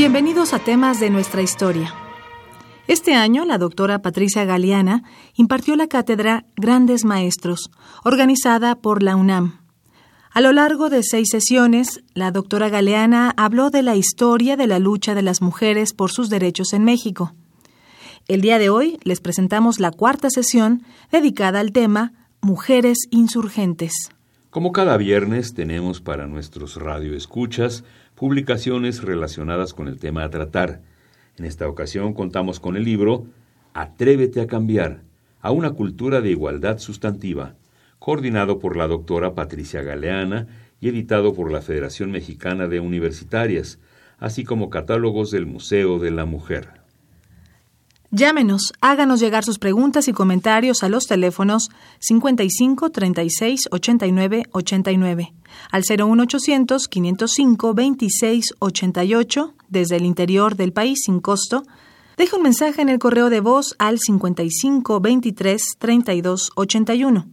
Bienvenidos a temas de nuestra historia. Este año, la doctora Patricia Galeana impartió la cátedra Grandes Maestros, organizada por la UNAM. A lo largo de seis sesiones, la doctora Galeana habló de la historia de la lucha de las mujeres por sus derechos en México. El día de hoy les presentamos la cuarta sesión dedicada al tema Mujeres Insurgentes. Como cada viernes tenemos para nuestros radioescuchas publicaciones relacionadas con el tema a tratar. En esta ocasión contamos con el libro Atrévete a cambiar, a una cultura de igualdad sustantiva, coordinado por la doctora Patricia Galeana y editado por la Federación Mexicana de Universitarias, así como catálogos del Museo de la Mujer. Llámenos, háganos llegar sus preguntas y comentarios a los teléfonos 55 36 89 89, al 01800 505 26 88 desde el interior del país sin costo. Deje un mensaje en el correo de voz al 55 23 32 81.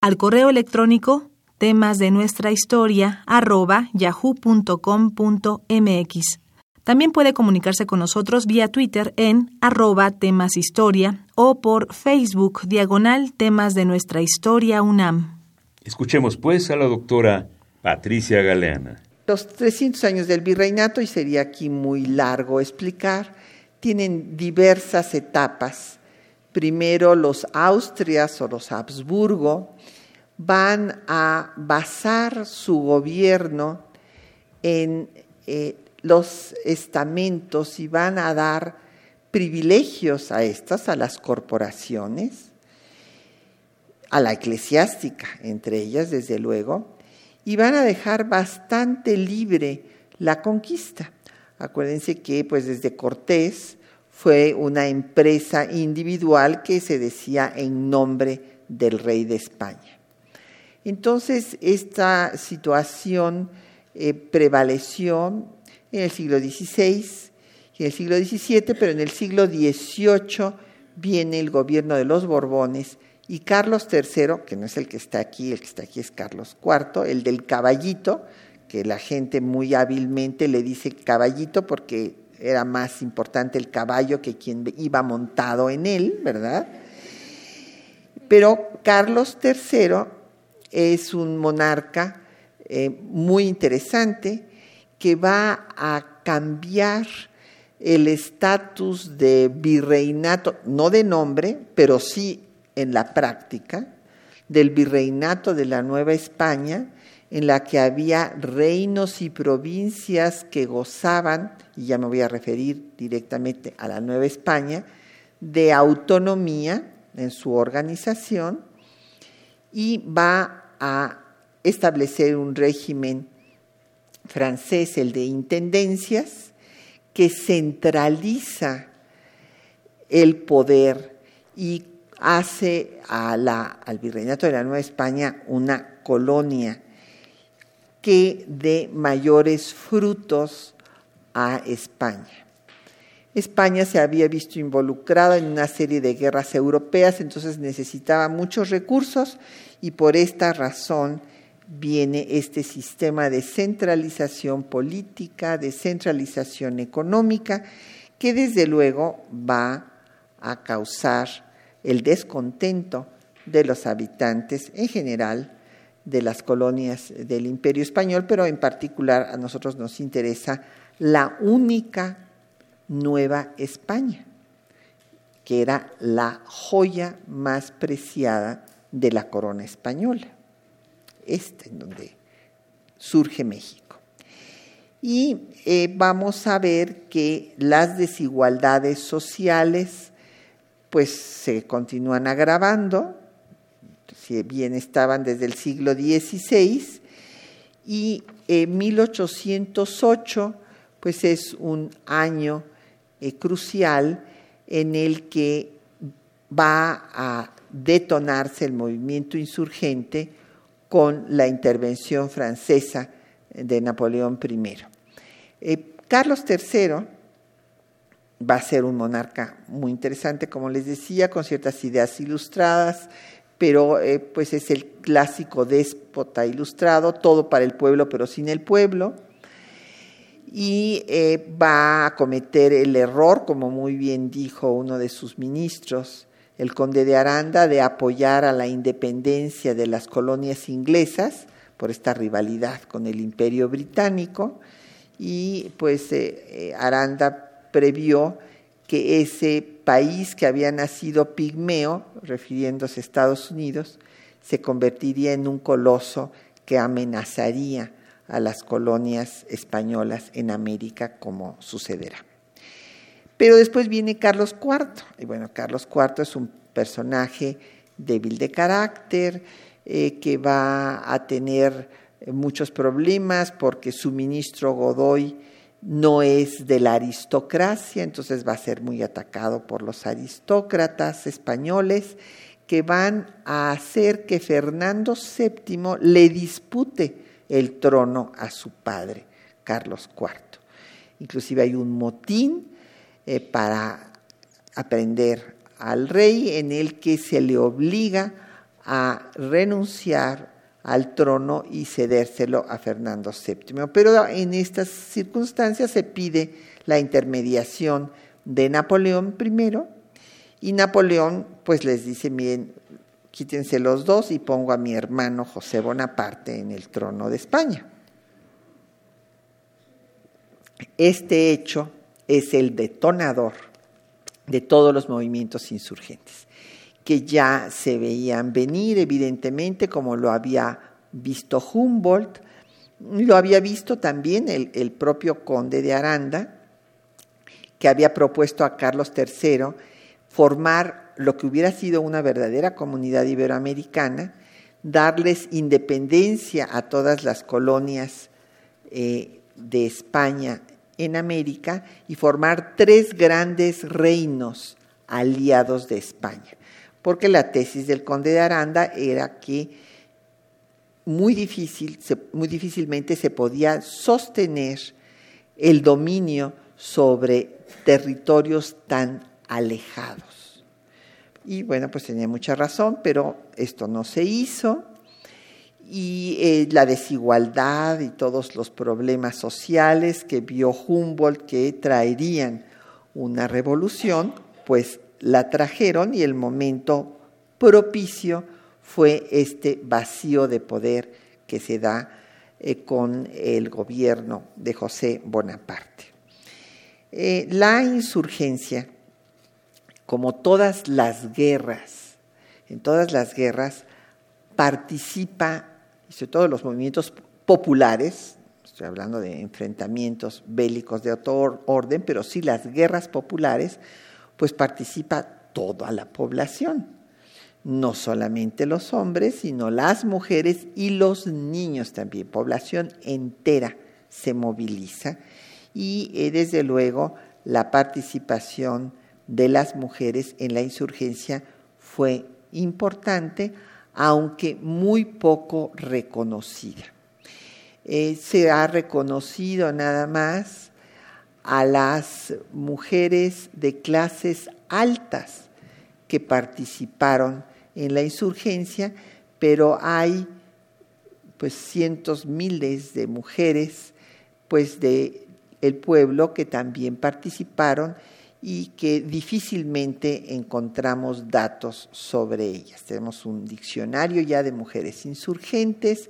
Al correo electrónico temas de nuestra historia arroba yahoo.com.mx. También puede comunicarse con nosotros vía Twitter en arroba temas historia o por Facebook diagonal temas de nuestra historia UNAM. Escuchemos pues a la doctora Patricia Galeana. Los 300 años del virreinato, y sería aquí muy largo explicar, tienen diversas etapas. Primero los Austrias o los Habsburgo van a basar su gobierno en eh, los estamentos y van a dar privilegios a estas, a las corporaciones, a la eclesiástica, entre ellas, desde luego, y van a dejar bastante libre la conquista. Acuérdense que pues desde Cortés fue una empresa individual que se decía en nombre del rey de España. Entonces, esta situación eh, prevaleció en el siglo XVI y en el siglo XVII, pero en el siglo XVIII viene el gobierno de los Borbones y Carlos III, que no es el que está aquí, el que está aquí es Carlos IV, el del caballito, que la gente muy hábilmente le dice caballito porque era más importante el caballo que quien iba montado en él, ¿verdad? Pero Carlos III es un monarca eh, muy interesante que va a cambiar el estatus de virreinato, no de nombre, pero sí en la práctica, del virreinato de la Nueva España, en la que había reinos y provincias que gozaban, y ya me voy a referir directamente a la Nueva España, de autonomía en su organización y va a establecer un régimen francés, el de intendencias, que centraliza el poder y hace al virreinato de la Nueva España una colonia que dé mayores frutos a España. España se había visto involucrada en una serie de guerras europeas, entonces necesitaba muchos recursos y por esta razón viene este sistema de centralización política, de centralización económica, que desde luego va a causar el descontento de los habitantes en general de las colonias del Imperio Español, pero en particular a nosotros nos interesa la única Nueva España, que era la joya más preciada de la corona española, esta en donde surge México. Y eh, vamos a ver que las desigualdades sociales pues se continúan agravando, si bien estaban desde el siglo XVI, y en 1808 pues es un año eh, crucial en el que va a detonarse el movimiento insurgente con la intervención francesa de Napoleón I. Eh, Carlos III va a ser un monarca muy interesante, como les decía, con ciertas ideas ilustradas, pero eh, pues es el clásico déspota ilustrado, todo para el pueblo, pero sin el pueblo y eh, va a cometer el error, como muy bien dijo uno de sus ministros, el conde de Aranda, de apoyar a la independencia de las colonias inglesas por esta rivalidad con el imperio británico y pues eh, eh, Aranda previó que ese país que había nacido pigmeo, refiriéndose a Estados Unidos, se convertiría en un coloso que amenazaría a las colonias españolas en América, como sucederá. Pero después viene Carlos IV, y bueno, Carlos IV es un personaje débil de carácter, eh, que va a tener muchos problemas porque su ministro Godoy no es de la aristocracia, entonces va a ser muy atacado por los aristócratas españoles que van a hacer que Fernando VII le dispute el trono a su padre, Carlos IV. Inclusive hay un motín eh, para aprender al rey en el que se le obliga a renunciar al trono y cedérselo a Fernando VII. Pero en estas circunstancias se pide la intermediación de Napoleón I y Napoleón pues les dice, miren, quítense los dos y pongo a mi hermano José Bonaparte en el trono de España. Este hecho es el detonador de todos los movimientos insurgentes, que ya se veían venir, evidentemente, como lo había visto Humboldt, lo había visto también el, el propio conde de Aranda, que había propuesto a Carlos III formar lo que hubiera sido una verdadera comunidad iberoamericana, darles independencia a todas las colonias eh, de España en América y formar tres grandes reinos aliados de España. Porque la tesis del conde de Aranda era que muy, difícil, muy difícilmente se podía sostener el dominio sobre territorios tan alejados. Y bueno, pues tenía mucha razón, pero esto no se hizo. Y eh, la desigualdad y todos los problemas sociales que vio Humboldt que traerían una revolución, pues la trajeron y el momento propicio fue este vacío de poder que se da eh, con el gobierno de José Bonaparte. Eh, la insurgencia como todas las guerras, en todas las guerras participa, y sobre todo los movimientos populares, estoy hablando de enfrentamientos bélicos de otro orden, pero sí las guerras populares, pues participa toda la población, no solamente los hombres, sino las mujeres y los niños también, población entera se moviliza y eh, desde luego la participación de las mujeres en la insurgencia fue importante, aunque muy poco reconocida. Eh, se ha reconocido nada más a las mujeres de clases altas que participaron en la insurgencia, pero hay pues cientos, miles de mujeres pues de el pueblo que también participaron y que difícilmente encontramos datos sobre ellas. Tenemos un diccionario ya de mujeres insurgentes,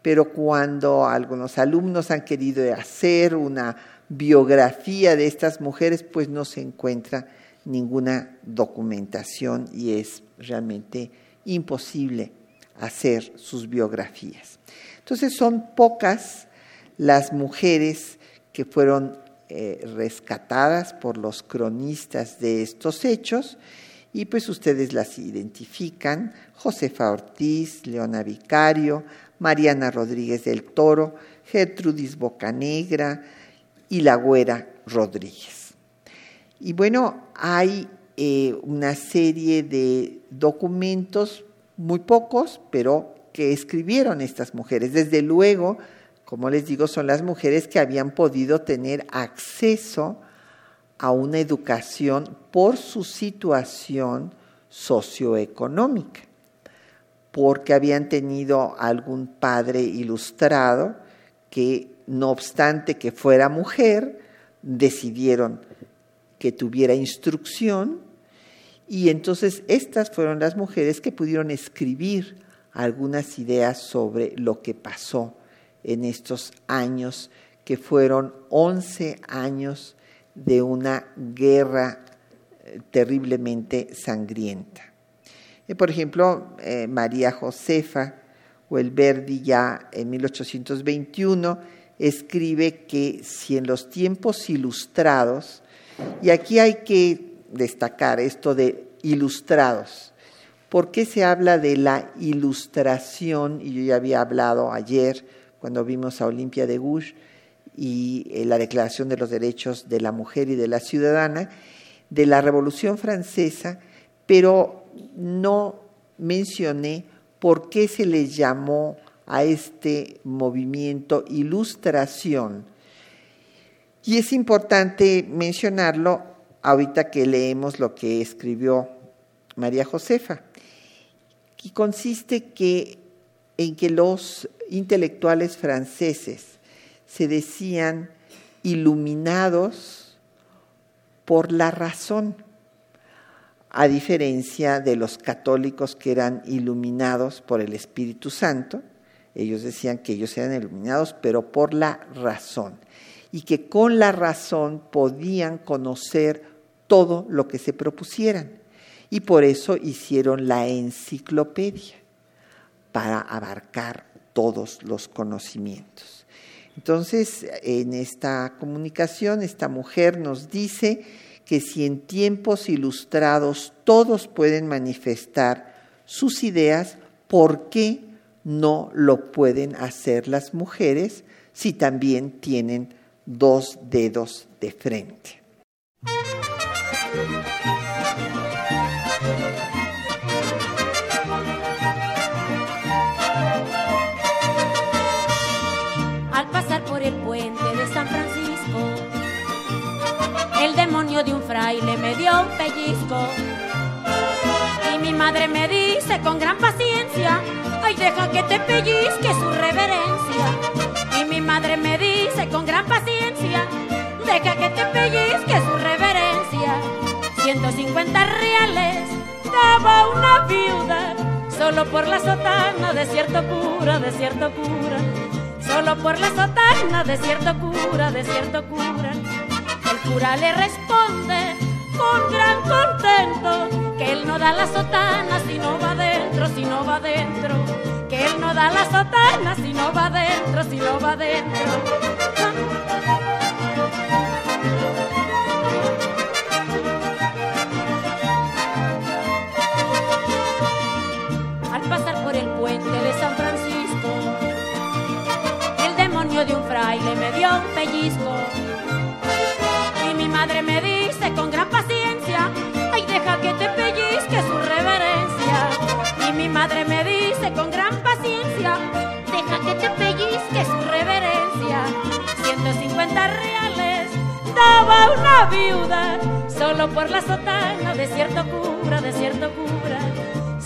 pero cuando algunos alumnos han querido hacer una biografía de estas mujeres, pues no se encuentra ninguna documentación y es realmente imposible hacer sus biografías. Entonces son pocas las mujeres que fueron eh, rescatadas por los cronistas de estos hechos y pues ustedes las identifican, Josefa Ortiz, Leona Vicario, Mariana Rodríguez del Toro, Gertrudis Bocanegra y la Güera Rodríguez. Y bueno, hay eh, una serie de documentos, muy pocos, pero que escribieron estas mujeres. Desde luego, como les digo, son las mujeres que habían podido tener acceso a una educación por su situación socioeconómica, porque habían tenido algún padre ilustrado que, no obstante que fuera mujer, decidieron que tuviera instrucción y entonces estas fueron las mujeres que pudieron escribir algunas ideas sobre lo que pasó en estos años, que fueron 11 años de una guerra eh, terriblemente sangrienta. Eh, por ejemplo, eh, María Josefa o el Verdi ya en 1821 escribe que si en los tiempos ilustrados, y aquí hay que destacar esto de ilustrados, ¿Por qué se habla de la ilustración? Y yo ya había hablado ayer cuando vimos a Olimpia de Gouges y eh, la Declaración de los Derechos de la Mujer y de la Ciudadana, de la Revolución Francesa, pero no mencioné por qué se le llamó a este movimiento ilustración. Y es importante mencionarlo ahorita que leemos lo que escribió María Josefa y consiste que, en que los intelectuales franceses se decían iluminados por la razón, a diferencia de los católicos que eran iluminados por el Espíritu Santo. Ellos decían que ellos eran iluminados, pero por la razón, y que con la razón podían conocer todo lo que se propusieran y por eso hicieron la enciclopedia para abarcar todos los conocimientos. Entonces, en esta comunicación, esta mujer nos dice que si en tiempos ilustrados todos pueden manifestar sus ideas, ¿por qué no lo pueden hacer las mujeres si también tienen dos dedos de frente? De un fraile me dio un pellizco. Y mi madre me dice con gran paciencia, ay deja que te pellizque su reverencia. Y mi madre me dice con gran paciencia, deja que te pellizque su reverencia. 150 reales daba una viuda, solo por la sotana de cierto cura, de cierto cura. Solo por la sotana de cierto cura, de cierto cura cura le responde con gran contento que él no da la sotana si no va adentro, si no va adentro. Que él no da la sotana si no va adentro, si no va adentro. Al pasar por el puente de San Francisco, el demonio de un fraile me dio un pellizco madre me dice con gran paciencia, ay deja que te pellizque su reverencia. Y mi madre me dice con gran paciencia, deja que te pellizque su reverencia. 150 reales estaba una viuda, solo por la sotana de cierto cura, de cierto cura,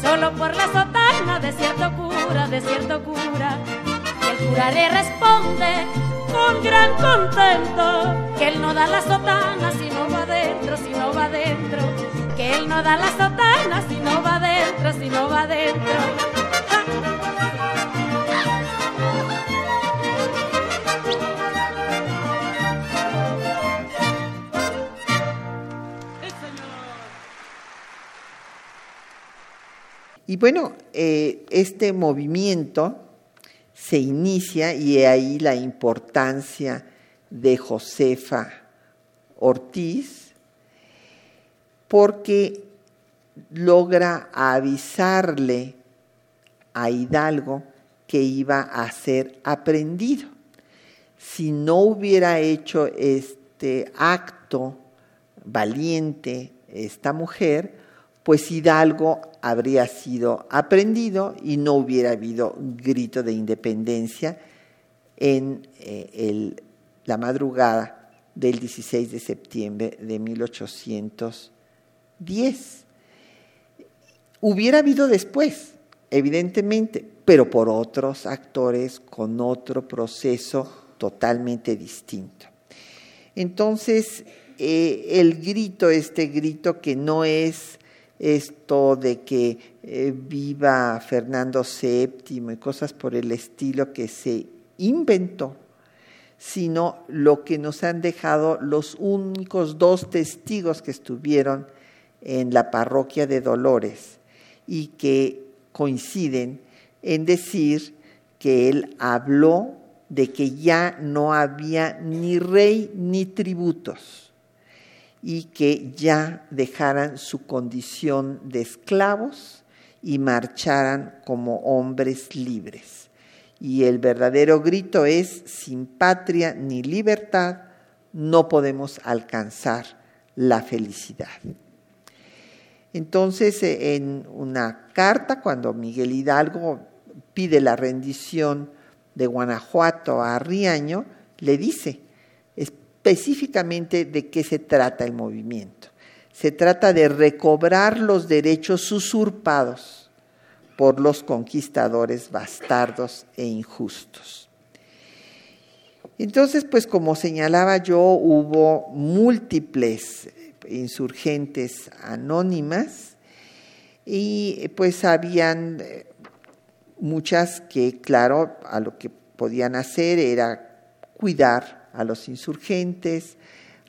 solo por la sotana de cierto cura, de cierto cura. Y el cura le responde con gran contento que él no da la sotana si no va adentro, si no va adentro, que él no da la sotana si no va adentro, si no va adentro. Y bueno, eh, este movimiento se inicia y ahí la importancia de Josefa Ortiz, porque logra avisarle a Hidalgo que iba a ser aprendido. Si no hubiera hecho este acto valiente esta mujer, pues Hidalgo habría sido aprendido y no hubiera habido grito de independencia en eh, la madrugada del 16 de septiembre de 1810. Hubiera habido después, evidentemente, pero por otros actores con otro proceso totalmente distinto. Entonces, eh, el grito, este grito que no es esto de que eh, viva Fernando VII y cosas por el estilo que se inventó, sino lo que nos han dejado los únicos dos testigos que estuvieron en la parroquia de Dolores y que coinciden en decir que él habló de que ya no había ni rey ni tributos y que ya dejaran su condición de esclavos y marcharan como hombres libres. Y el verdadero grito es, sin patria ni libertad, no podemos alcanzar la felicidad. Entonces, en una carta, cuando Miguel Hidalgo pide la rendición de Guanajuato a Riaño, le dice, específicamente de qué se trata el movimiento. Se trata de recobrar los derechos usurpados por los conquistadores bastardos e injustos. Entonces, pues como señalaba yo, hubo múltiples insurgentes anónimas y pues habían eh, muchas que, claro, a lo que podían hacer era cuidar a los insurgentes,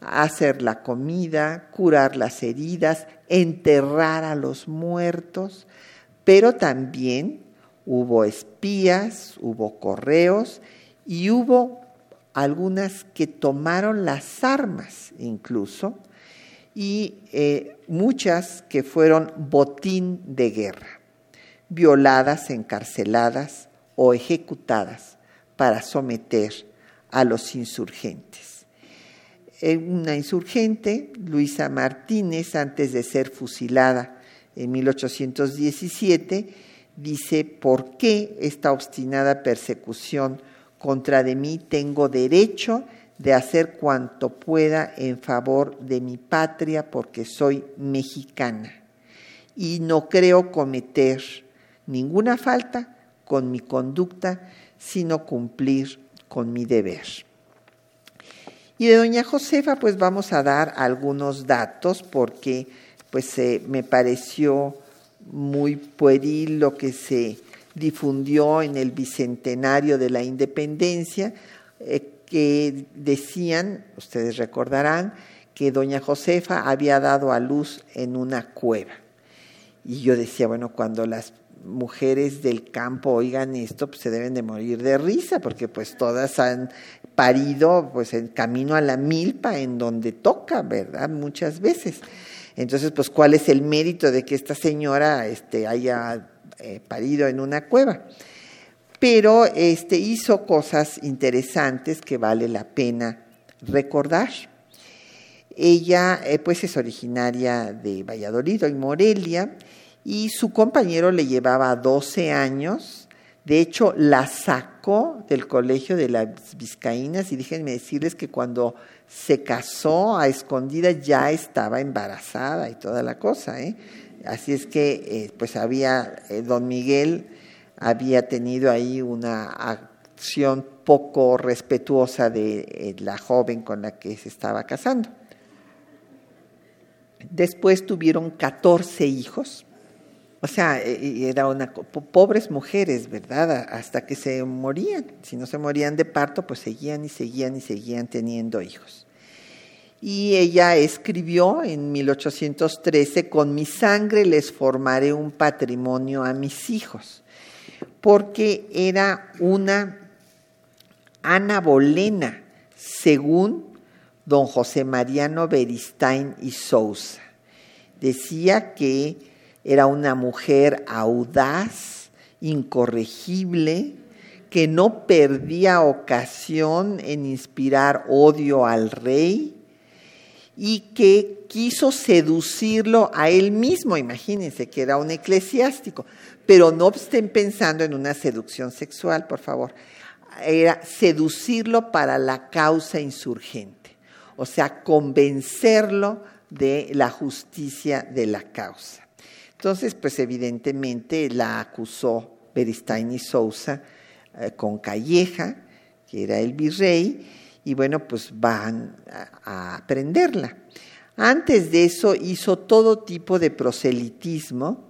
hacer la comida, curar las heridas, enterrar a los muertos, pero también hubo espías, hubo correos y hubo algunas que tomaron las armas incluso y eh, muchas que fueron botín de guerra, violadas, encarceladas o ejecutadas para someter a los insurgentes. Eh, una insurgente, Luisa Martínez, antes de ser fusilada en 1817, dice, ¿por qué esta obstinada persecución contra de mí tengo derecho de hacer cuanto pueda en favor de mi patria porque soy mexicana y no creo cometer ninguna falta con mi conducta, sino cumplir con mi deber. Y de doña Josefa pues vamos a dar algunos datos porque pues me pareció muy pueril lo que se difundió en el bicentenario de la independencia, eh, que decían, ustedes recordarán, que doña Josefa había dado a luz en una cueva. Y yo decía, bueno, cuando las mujeres del campo oigan esto, pues se deben de morir de risa, porque pues todas han parido pues en camino a la milpa, en donde toca, ¿verdad? Muchas veces. Entonces, pues, ¿cuál es el mérito de que esta señora este, haya eh, parido en una cueva? Pero este, hizo cosas interesantes que vale la pena recordar. Ella, eh, pues, es originaria de Valladolid y Morelia, y su compañero le llevaba 12 años. De hecho, la sacó del colegio de las vizcaínas y déjenme decirles que cuando se casó a escondida, ya estaba embarazada y toda la cosa. ¿eh? Así es que, eh, pues había, eh, don Miguel había tenido ahí una acción poco respetuosa de la joven con la que se estaba casando. Después tuvieron 14 hijos o sea, e, era una pobres mujeres, ¿verdad? Hasta que se morían. Si no se morían de parto, pues seguían y seguían y seguían teniendo hijos. Y ella escribió en 1813, con mi sangre les formaré un patrimonio a mis hijos, porque era una Ana Bolena, según don José Mariano Beristain y Sousa. Decía que era una mujer audaz, incorregible, que no perdía ocasión en inspirar odio al rey y que quiso seducirlo a él mismo, imagínense que era un eclesiástico, pero no estén pensando en una seducción sexual, por favor, era seducirlo para la causa insurgente, o sea, convencerlo de la justicia de la causa. Entonces, pues evidentemente la acusó Beristain y Sousa eh, con Calleja, que era el virrey, y bueno, pues van a, prenderla. Antes de eso hizo todo tipo de proselitismo,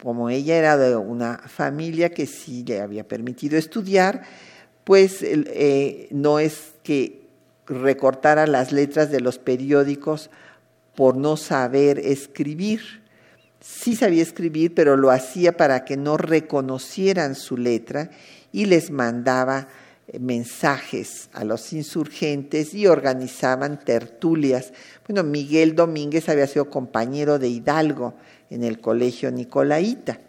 como ella era de una familia que sí le había permitido estudiar, pues eh, no es que recortara las letras de los periódicos por no saber escribir, sí sabía escribir, pero lo hacía para que no reconocieran su letra y les mandaba eh, mensajes a los insurgentes y organizaban tertulias. Bueno, Miguel Domínguez había sido compañero de Hidalgo en el colegio Nicolaita.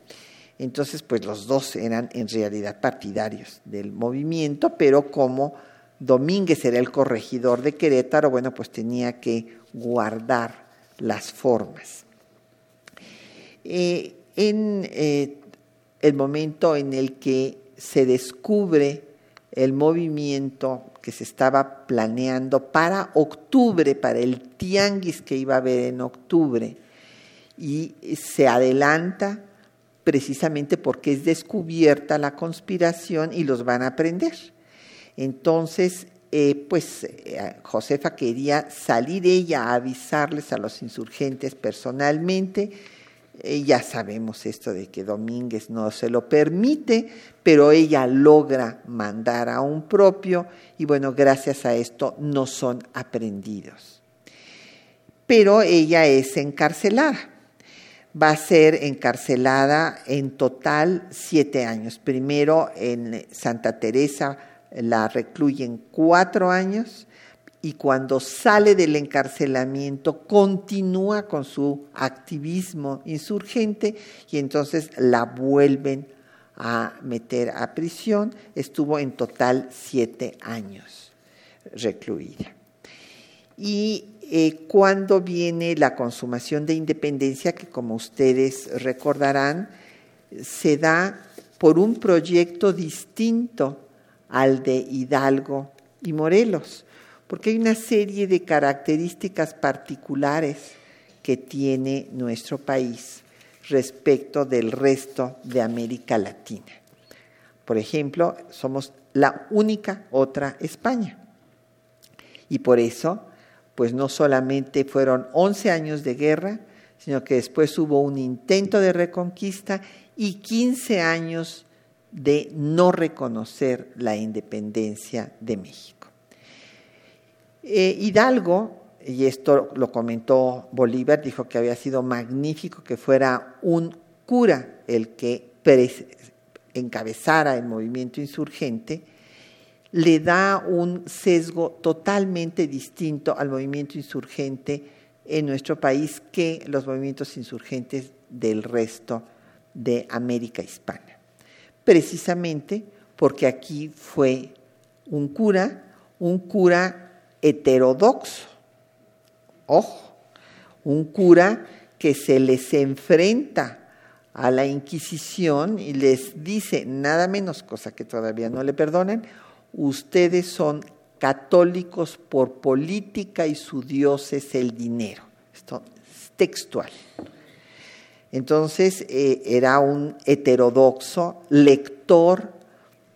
Entonces, pues los dos eran en realidad partidarios del movimiento, pero como Domínguez era el corregidor de Querétaro, bueno, pues tenía que guardar las formas. Eh, en eh, el momento en el que se descubre el movimiento que se estaba planeando para octubre, para el tianguis que iba a haber en octubre, y se adelanta precisamente porque es descubierta la conspiración y los van a prender. Entonces, eh, pues Josefa quería salir ella a avisarles a los insurgentes personalmente, ya sabemos esto de que Domínguez no se lo permite, pero ella logra mandar a un propio y bueno, gracias a esto no son aprendidos. Pero ella es encarcelada. Va a ser encarcelada en total siete años. Primero en Santa Teresa la recluyen cuatro años y cuando sale del encarcelamiento continúa con su activismo insurgente y entonces la vuelven a meter a prisión. Estuvo en total siete años recluida. Y eh, cuando viene la consumación de independencia, que como ustedes recordarán, se da por un proyecto distinto al de Hidalgo y Morelos porque hay una serie de características particulares que tiene nuestro país respecto del resto de América Latina. Por ejemplo, somos la única otra España. Y por eso, pues no solamente fueron 11 años de guerra, sino que después hubo un intento de reconquista y 15 años de no reconocer la independencia de México. Eh, Hidalgo, y esto lo comentó Bolívar, dijo que había sido magnífico que fuera un cura el que encabezara el movimiento insurgente, le da un sesgo totalmente distinto al movimiento insurgente en nuestro país que los movimientos insurgentes del resto de América Hispana. Precisamente porque aquí fue un cura, un cura heterodoxo. Ojo, un cura que se les enfrenta a la Inquisición y les dice nada menos, cosa que todavía no le perdonen, ustedes son católicos por política y su dios es el dinero. Esto es textual. Entonces eh, era un heterodoxo lector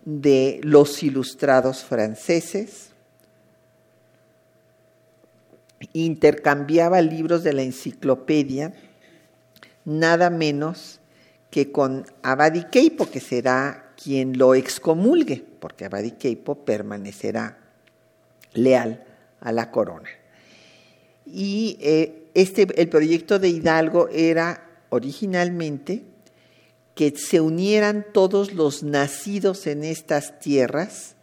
de los ilustrados franceses, intercambiaba libros de la enciclopedia nada menos que con Abadiqueipo, que será quien lo excomulgue, porque Abadiqueipo permanecerá leal a la corona. Y eh, este, el proyecto de Hidalgo era originalmente que se unieran todos los nacidos en estas tierras.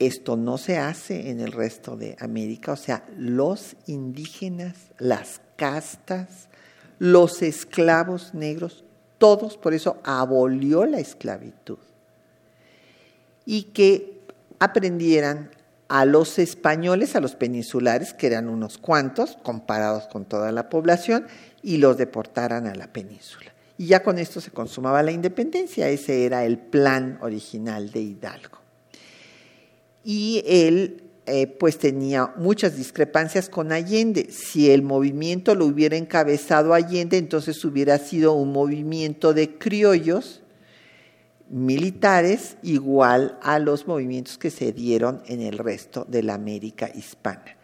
Esto no se hace en el resto de América, o sea, los indígenas, las castas, los esclavos negros, todos, por eso abolió la esclavitud. Y que aprendieran a los españoles, a los peninsulares, que eran unos cuantos comparados con toda la población, y los deportaran a la península. Y ya con esto se consumaba la independencia, ese era el plan original de Hidalgo. Y él eh, pues tenía muchas discrepancias con Allende. Si el movimiento lo hubiera encabezado Allende, entonces hubiera sido un movimiento de criollos militares igual a los movimientos que se dieron en el resto de la América hispana.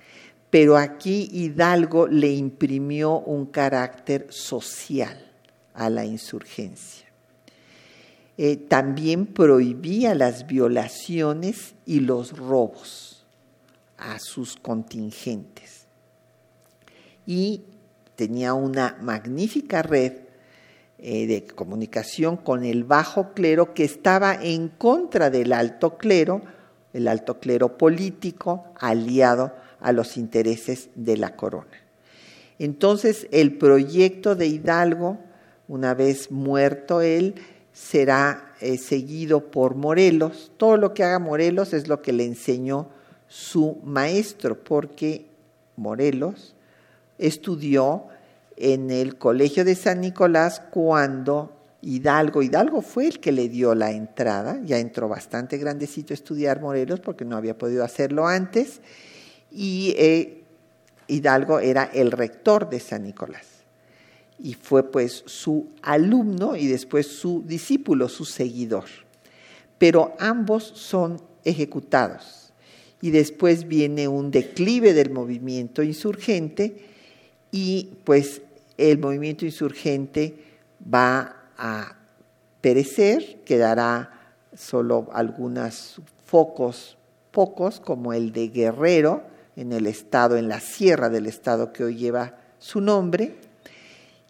Pero aquí Hidalgo le imprimió un carácter social a la insurgencia. Eh, también prohibía las violaciones y los robos a sus contingentes. Y tenía una magnífica red eh, de comunicación con el bajo clero que estaba en contra del alto clero, el alto clero político aliado a los intereses de la corona. Entonces el proyecto de Hidalgo, una vez muerto él, será eh, seguido por Morelos. Todo lo que haga Morelos es lo que le enseñó su maestro, porque Morelos estudió en el Colegio de San Nicolás cuando Hidalgo, Hidalgo fue el que le dio la entrada, ya entró bastante grandecito a estudiar Morelos porque no había podido hacerlo antes, y eh, Hidalgo era el rector de San Nicolás. Y fue pues su alumno y después su discípulo, su seguidor. Pero ambos son ejecutados y después viene un declive del movimiento insurgente y pues el movimiento insurgente va a perecer, quedará solo algunos focos pocos como el de Guerrero en el estado, en la sierra del estado que hoy lleva su nombre,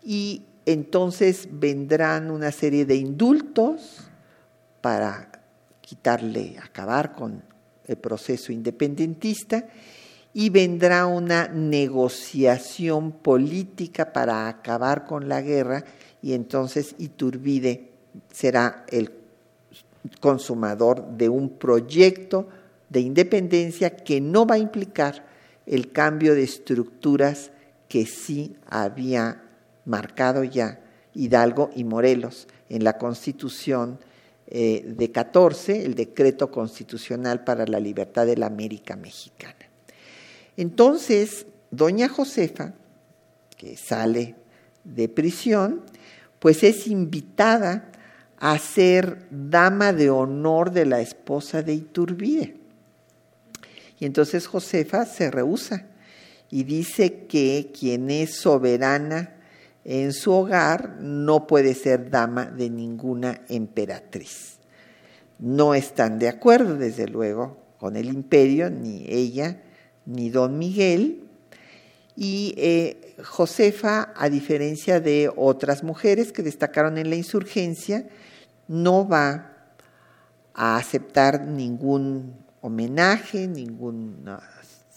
y entonces vendrán una serie de indultos para quitarle, acabar con el proceso independentista y vendrá una negociación política para acabar con la guerra y entonces Iturbide será el consumador de un proyecto de independencia que no va a implicar el cambio de estructuras que sí había marcado ya Hidalgo y Morelos en la constitución eh, de 14, el decreto constitucional para la libertad de la América Mexicana. Entonces, doña Josefa, que sale de prisión, pues es invitada a ser dama de honor de la esposa de Iturbide. Y entonces Josefa se rehúsa y dice que quien es soberana en su hogar no puede ser dama de ninguna emperatriz. No están de acuerdo, desde luego, con el imperio, ni ella, ni don Miguel. Y eh, Josefa, a diferencia de otras mujeres que destacaron en la insurgencia, no va a aceptar ningún homenaje, ningún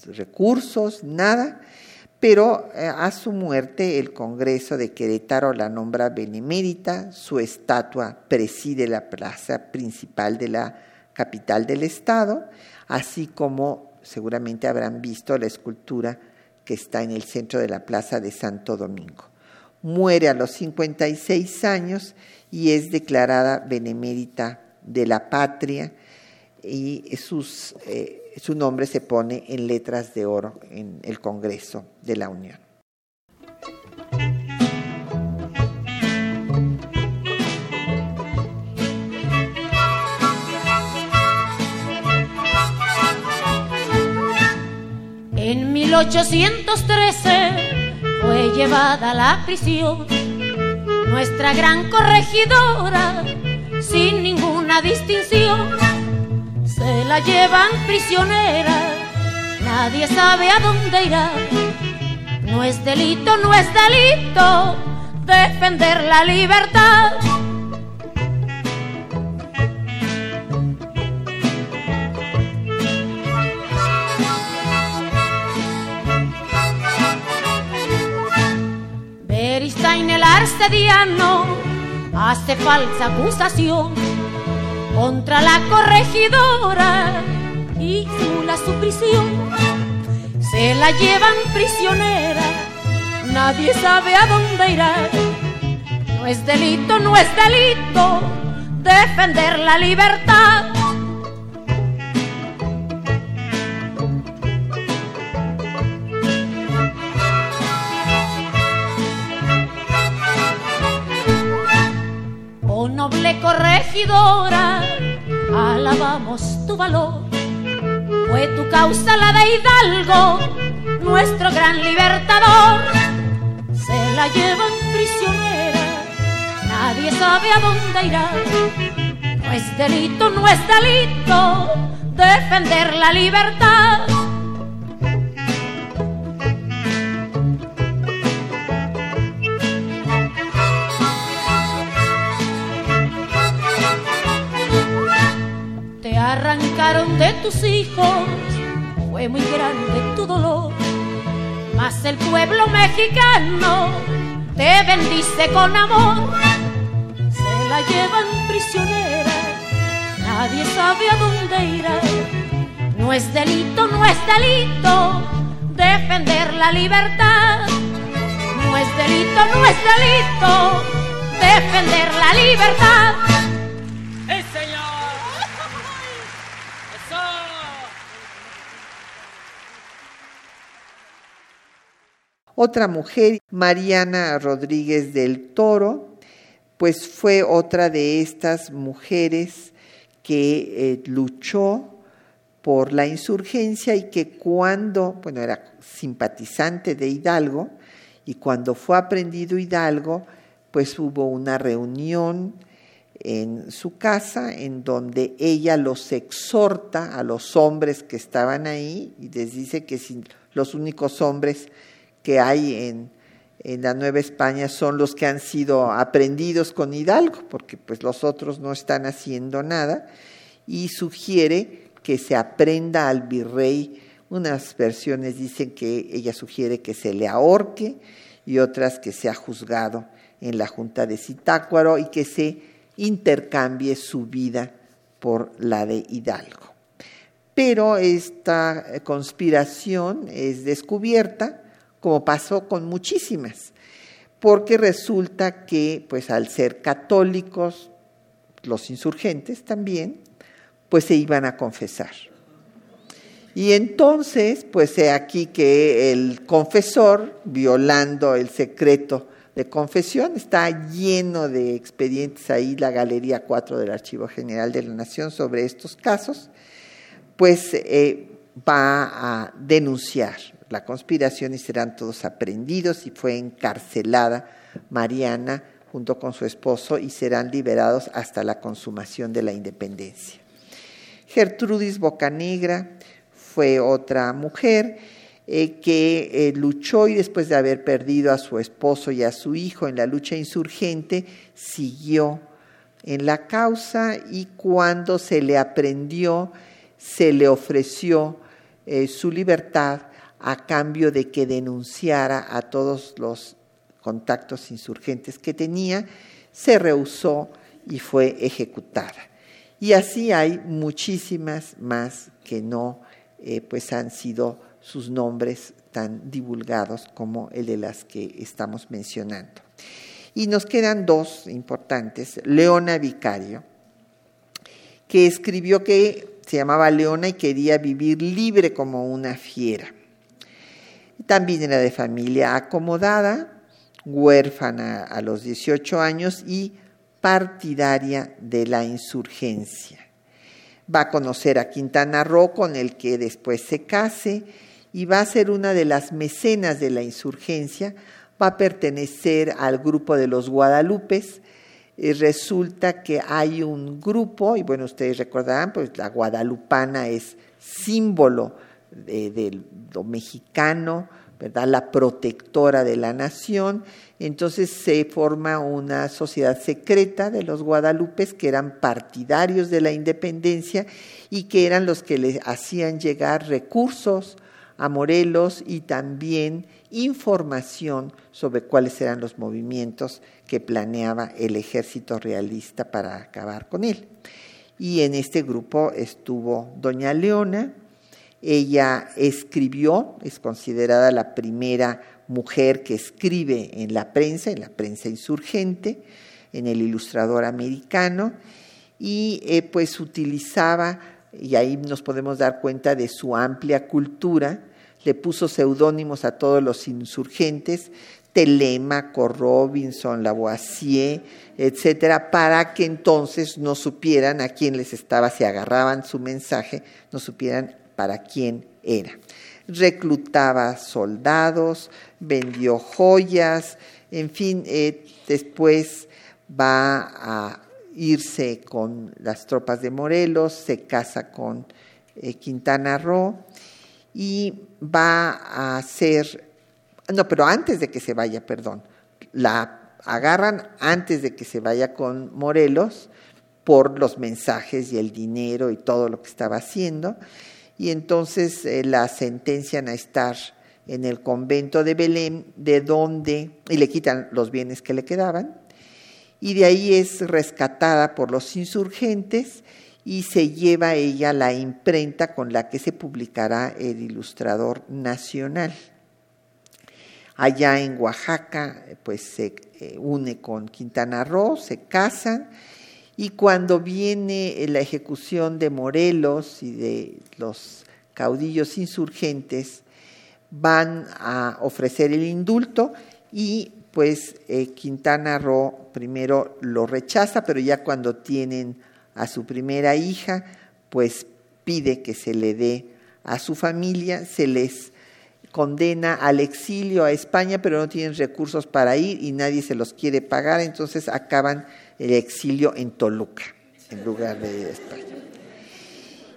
recursos, nada, pero eh, a su muerte el Congreso de Querétaro la nombra benemérita, su estatua preside la plaza principal de la capital del estado, así como seguramente habrán visto la escultura que está en el centro de la plaza de Santo Domingo. Muere a los 56 años y es declarada benemérita de la patria y sus, eh, su nombre se pone en letras de oro en el Congreso de la Unión. En 1813 fue llevada a la prisión nuestra gran corregidora sin ninguna distinción. Se la llevan prisionera, nadie sabe a dónde irá. No es delito, no es delito defender la libertad. Beristain el arcediano hace falsa acusación contra la corregidora y nula su prisión. Se la llevan prisionera, nadie sabe a dónde irá. No es delito, no es delito defender la libertad. Alabamos tu valor. Fue tu causa la de Hidalgo, nuestro gran libertador. Se la llevan prisionera, nadie sabe a dónde irá. No es delito, no es delito defender la libertad. Fue muy grande tu dolor, mas el pueblo mexicano te bendice con amor. Se la llevan prisionera, nadie sabe a dónde irá. No es delito, no es delito defender la libertad. No es delito, no es delito defender la libertad. Otra mujer, Mariana Rodríguez del Toro, pues fue otra de estas mujeres que eh, luchó por la insurgencia y que cuando, bueno, era simpatizante de Hidalgo, y cuando fue aprendido Hidalgo, pues hubo una reunión en su casa en donde ella los exhorta a los hombres que estaban ahí y les dice que los únicos hombres que hay en, la Nueva España son los que han sido aprendidos con Hidalgo, porque pues los otros no están haciendo nada, y sugiere que se aprenda al virrey. Unas versiones dicen que ella sugiere que se le ahorque y otras que sea juzgado en la Junta de Zitácuaro y que se intercambie su vida por la de Hidalgo. Pero esta conspiración es descubierta, como pasó con muchísimas, porque resulta que, pues al ser católicos, los insurgentes también, pues se iban a confesar. Y entonces, pues he aquí que el confesor, violando el secreto de confesión, está lleno de expedientes ahí, la Galería 4 del Archivo General de la Nación sobre estos casos, pues eh, va a denunciar la conspiración y serán todos aprendidos y fue encarcelada Mariana junto con su esposo y serán liberados hasta la consumación de la independencia. Gertrudis Bocanegra fue otra mujer eh, que eh, luchó y después de haber perdido a su esposo y a su hijo en la lucha insurgente, siguió en la causa y cuando se le aprendió, se le ofreció eh, su libertad a cambio de que denunciara a todos los contactos insurgentes que tenía, se rehusó y fue ejecutada. Y así hay muchísimas más que no eh, pues han sido sus nombres tan divulgados como el de las que estamos mencionando. Y nos quedan dos importantes. Leona Vicario, que escribió que se llamaba Leona y quería vivir libre como una fiera. También era de familia acomodada, huérfana a los 18 años y partidaria de la insurgencia. Va a conocer a Quintana Roo, con el que después se case, y va a ser una de las mecenas de la insurgencia, va a pertenecer al grupo de los Guadalupes. Y resulta que hay un grupo, y bueno, ustedes recordarán, pues la guadalupana es símbolo de, lo mexicano, La protectora de la nación. Entonces se forma una sociedad secreta de los guadalupes que eran partidarios de la independencia y que eran los que le hacían llegar recursos, a Morelos y también información sobre cuáles eran los movimientos que planeaba el ejército realista para acabar con él. Y en este grupo estuvo doña Leona, ella escribió, es considerada la primera mujer que escribe en la prensa, en la prensa insurgente, en el ilustrador americano, y eh, pues utilizaba, y ahí nos podemos dar cuenta de su amplia cultura, le puso seudónimos a todos los insurgentes, Telemaco, Robinson, Lavoisier, etcétera, para que entonces no supieran a quién les estaba, si agarraban su mensaje, no supieran para quién era. Reclutaba soldados, vendió joyas, en fin, eh, después va a irse con las tropas de Morelos, se casa con eh, Quintana Roo y va a ser, no, pero antes de que se vaya, perdón, la agarran antes de que se vaya con Morelos por los mensajes y el dinero y todo lo que estaba haciendo, y entonces eh, la sentencian a estar en el convento de Belén, de donde, y le quitan los bienes que le quedaban, y de ahí es rescatada por los insurgentes y se lleva ella la imprenta con la que se publicará el Ilustrador Nacional. Allá en Oaxaca, pues se eh, une con Quintana Roo, se casan y cuando viene la ejecución de Morelos y de los caudillos insurgentes, van a ofrecer el indulto y pues eh, Quintana Roo primero lo rechaza, pero ya cuando tienen a su primera hija, pues pide que se le dé a su familia, se les condena al exilio a España, pero no tienen recursos para ir y nadie se los quiere pagar, entonces acaban el exilio en Toluca, en lugar de España.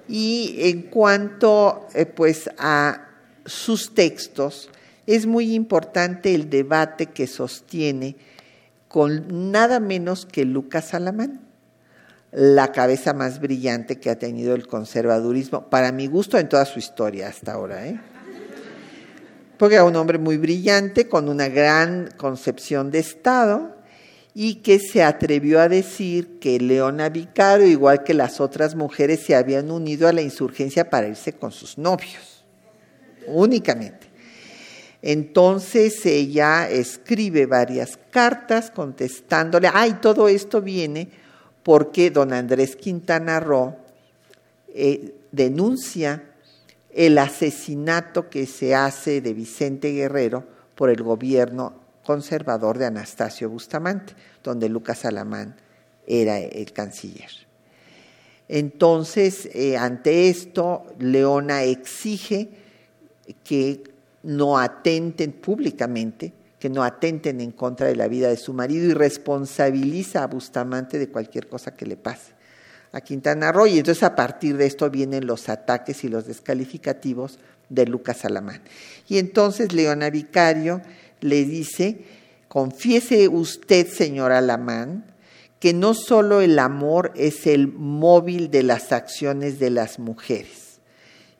Y en cuanto eh, pues a sus textos, es muy importante el debate que sostiene con nada menos que Lucas Alamán la cabeza más brillante que ha tenido el conservadurismo, para mi gusto, en toda su historia hasta ahora. ¿eh? Porque era un hombre muy brillante, con una gran concepción de Estado, y que se atrevió a decir que Leona Vicario, igual que las otras mujeres, se habían unido a la insurgencia para irse con sus novios, únicamente. Entonces ella escribe varias cartas contestándole, ay, todo esto viene porque don Andrés Quintana Roo eh, denuncia el asesinato que se hace de Vicente Guerrero por el gobierno conservador de Anastasio Bustamante, donde Lucas Alamán era el canciller. Entonces, eh, ante esto, Leona exige que no atenten públicamente que no atenten en contra de la vida de su marido y responsabiliza a Bustamante de cualquier cosa que le pase a Quintana Roo. Y entonces a partir de esto vienen los ataques y los descalificativos de Lucas Alamán. Y entonces Leona Vicario le dice, confiese usted, señor Alamán, que no solo el amor es el móvil de las acciones de las mujeres.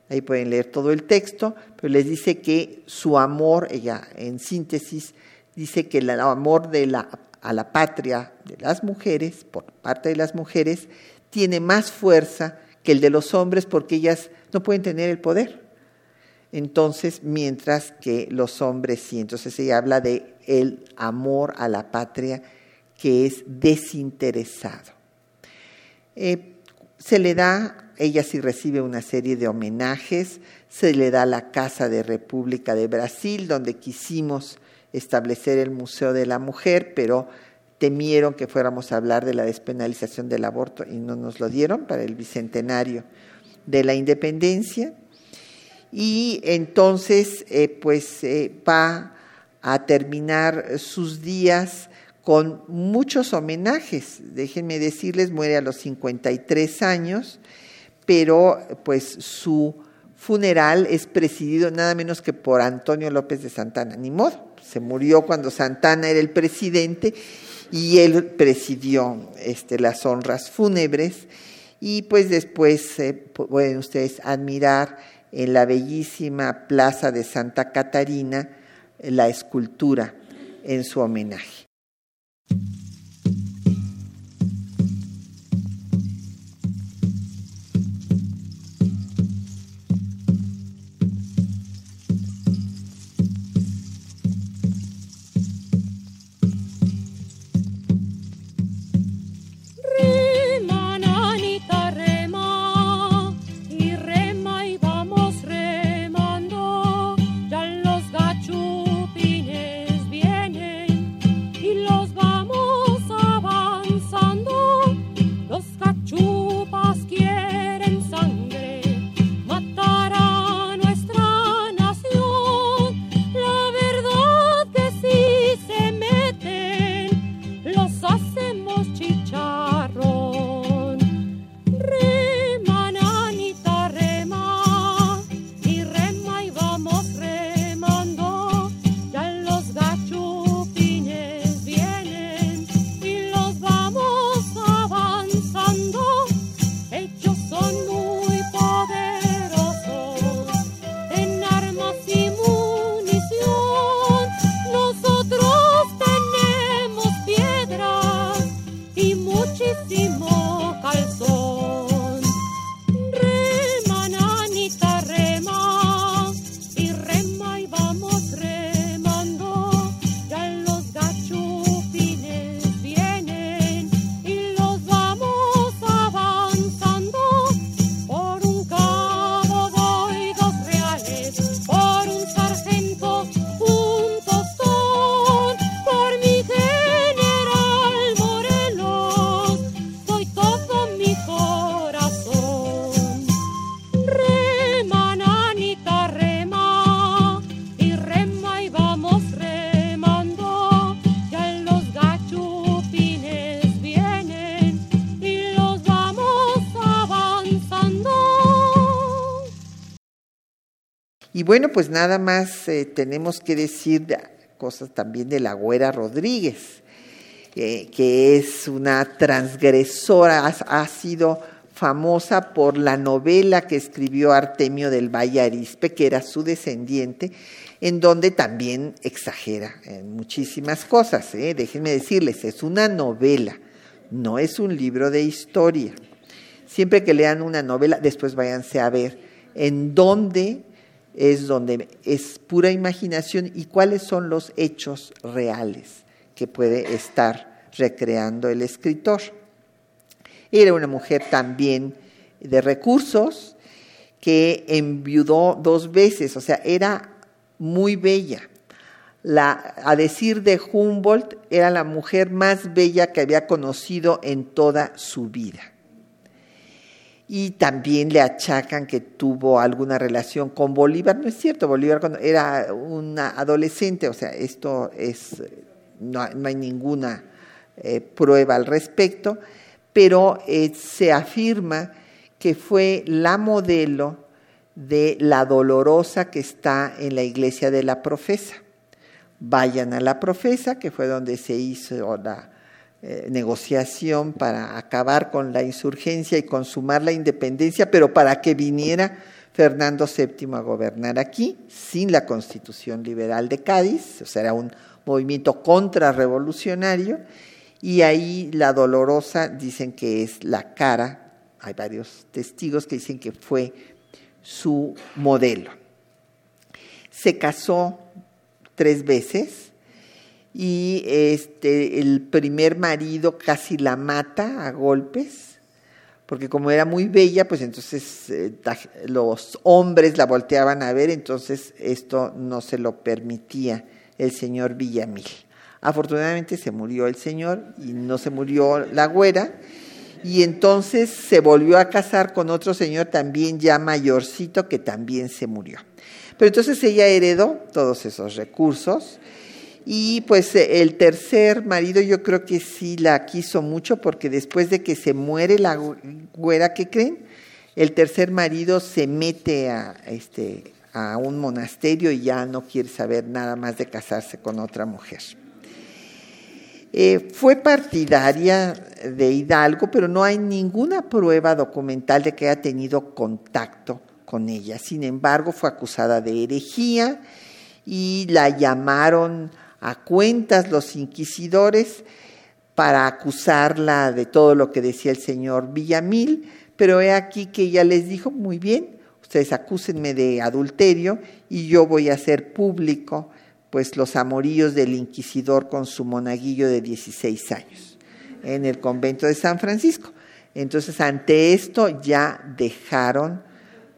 Ahí pueden leer todo el texto, pero les dice que su amor, ella en síntesis, dice que el amor de la, a la patria de las mujeres, por parte de las mujeres, tiene más fuerza que el de los hombres porque ellas no pueden tener el poder. Entonces, mientras que los hombres sí, entonces ella habla de el amor a la patria que es desinteresado. Eh, se le da ella sí recibe una serie de homenajes, se le da la Casa de República de Brasil, donde quisimos establecer el Museo de la Mujer, pero temieron que fuéramos a hablar de la despenalización del aborto y no nos lo dieron para el bicentenario de la independencia. Y entonces, eh, pues eh, va a terminar sus días con muchos homenajes. Déjenme decirles, muere a los 53 años, pero pues su funeral es presidido nada menos que por Antonio López de Santana. Ni modo, se murió cuando Santana era el presidente y él presidió este, las honras fúnebres y pues después eh, pueden ustedes admirar en la bellísima plaza de Santa Catarina la escultura en su homenaje. Y bueno, pues nada más eh, tenemos que decir cosas también de la Güera Rodríguez, eh, que es una transgresora, ha, sido famosa por la novela que escribió Artemio del Valle Arispe, que era su descendiente, en donde también exagera en muchísimas cosas. ¿eh? Déjenme decirles, es una novela, no es un libro de historia. Siempre que lean una novela, después váyanse a ver en dónde es donde es pura imaginación y cuáles son los hechos reales que puede estar recreando el escritor. Era una mujer también de recursos que enviudó dos veces, o sea, era muy bella. La, a decir de Humboldt, era la mujer más bella que había conocido en toda su vida y también le achacan que tuvo alguna relación con Bolívar. No es cierto, Bolívar cuando era una adolescente, o sea, esto es, no, hay ninguna eh, prueba al respecto, pero eh, se afirma que fue la modelo de la dolorosa que está en la iglesia de la profesa. Vayan a la profesa, que fue donde se hizo la eh, negociación para acabar con la insurgencia y consumar la independencia, pero para que viniera Fernando VII a gobernar aquí sin la constitución liberal de Cádiz, o sea, era un movimiento contrarrevolucionario, y ahí la dolorosa dicen que es la cara, hay varios testigos que dicen que fue su modelo. Se casó tres veces, y este, el primer marido casi la mata a golpes, porque como era muy bella, pues entonces eh, los hombres la volteaban a ver, entonces esto no se lo permitía el señor Villamil. Afortunadamente se murió el señor y no se murió la güera, y entonces se volvió a casar con otro señor también ya mayorcito que también se murió. Pero entonces ella heredó todos esos recursos y pues el tercer marido yo creo que sí la quiso mucho porque después de que se muere la güera, ¿qué creen? El tercer marido se mete a, este, a un monasterio y ya no quiere saber nada más de casarse con otra mujer. Eh, fue partidaria de Hidalgo, pero no hay ninguna prueba documental de que haya tenido contacto con ella. Sin embargo, fue acusada de herejía y la llamaron a cuentas los inquisidores para acusarla de todo lo que decía el señor Villamil, pero he aquí que ella les dijo, muy bien, ustedes acúsenme de adulterio y yo voy a hacer público pues los amoríos del inquisidor con su monaguillo de 16 años en el convento de San Francisco. Entonces, ante esto ya dejaron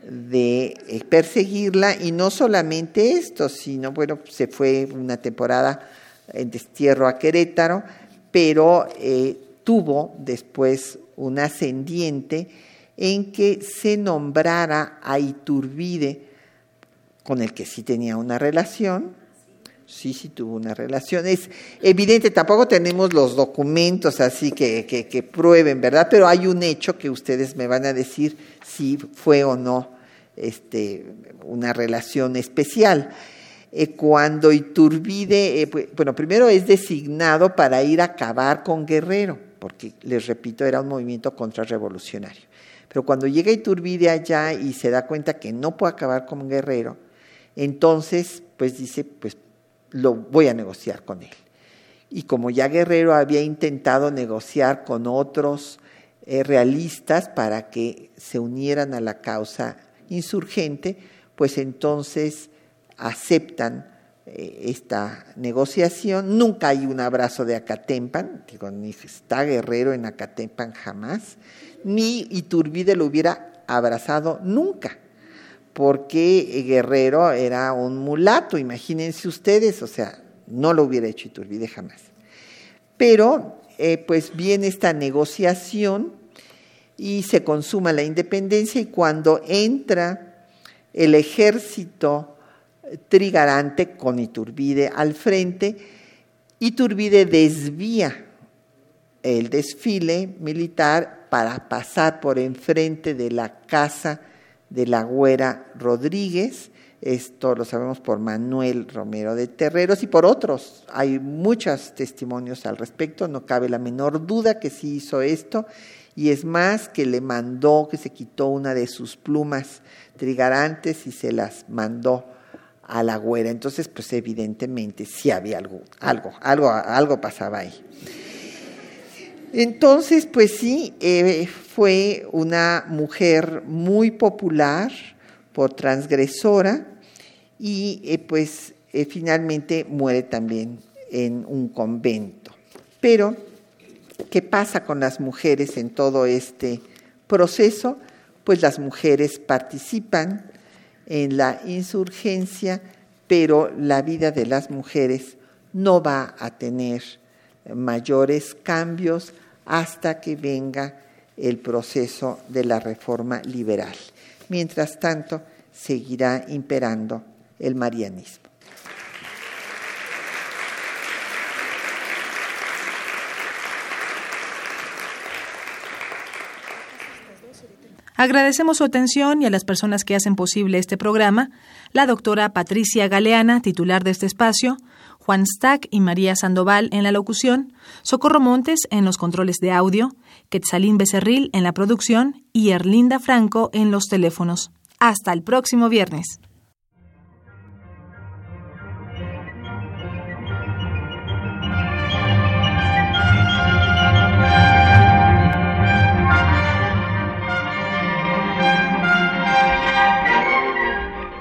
de eh, perseguirla y no solamente esto, sino, bueno, se fue una temporada en destierro a Querétaro, pero eh, tuvo después un ascendiente en que se nombrara a Iturbide, con el que sí tenía una relación, sí, sí tuvo una relación. Es evidente, tampoco tenemos los documentos así que, que, prueben, ¿verdad? Pero hay un hecho que ustedes me van a decir si fue o no este, una relación especial. Eh, cuando Iturbide, eh, bueno, primero es designado para ir a acabar con Guerrero, porque les repito, era un movimiento contrarrevolucionario. Pero cuando llega Iturbide allá y se da cuenta que no puede acabar con Guerrero, entonces, pues dice, pues lo voy a negociar con él. Y como ya Guerrero había intentado negociar con otros eh, realistas para que se unieran a la causa insurgente, pues entonces aceptan eh, esta negociación. Nunca hay un abrazo de Acatempan, digo, ni está Guerrero en Acatempan jamás, ni Iturbide lo hubiera abrazado nunca porque Guerrero era un mulato, imagínense ustedes, o sea, no lo hubiera hecho Iturbide jamás. Pero eh, pues viene esta negociación y se consuma la independencia y cuando entra el ejército trigarante con Iturbide al frente, Iturbide desvía el desfile militar para pasar por enfrente de la casa de la Güera Rodríguez, esto lo sabemos por Manuel Romero de Terreros y por otros. Hay muchos testimonios al respecto, no cabe la menor duda que sí hizo esto, y es más que le mandó, que se quitó una de sus plumas trigarantes y se las mandó a la güera. Entonces, pues evidentemente sí había algo, algo, algo, algo pasaba ahí. Entonces, pues sí, eh, fue una mujer muy popular por transgresora y eh, pues eh, finalmente muere también en un convento. Pero, ¿qué pasa con las mujeres en todo este proceso? Pues las mujeres participan en la insurgencia, pero la vida de las mujeres no va a tener mayores cambios hasta que venga el proceso de la reforma liberal. Mientras tanto, seguirá imperando el marianismo. Agradecemos su atención y a las personas que hacen posible este programa, la doctora Patricia Galeana, titular de este espacio, Juan Stack y María Sandoval en la locución, Socorro Montes en los controles de audio, Quetzalín Becerril en la producción y Erlinda Franco en los teléfonos. Hasta el próximo viernes.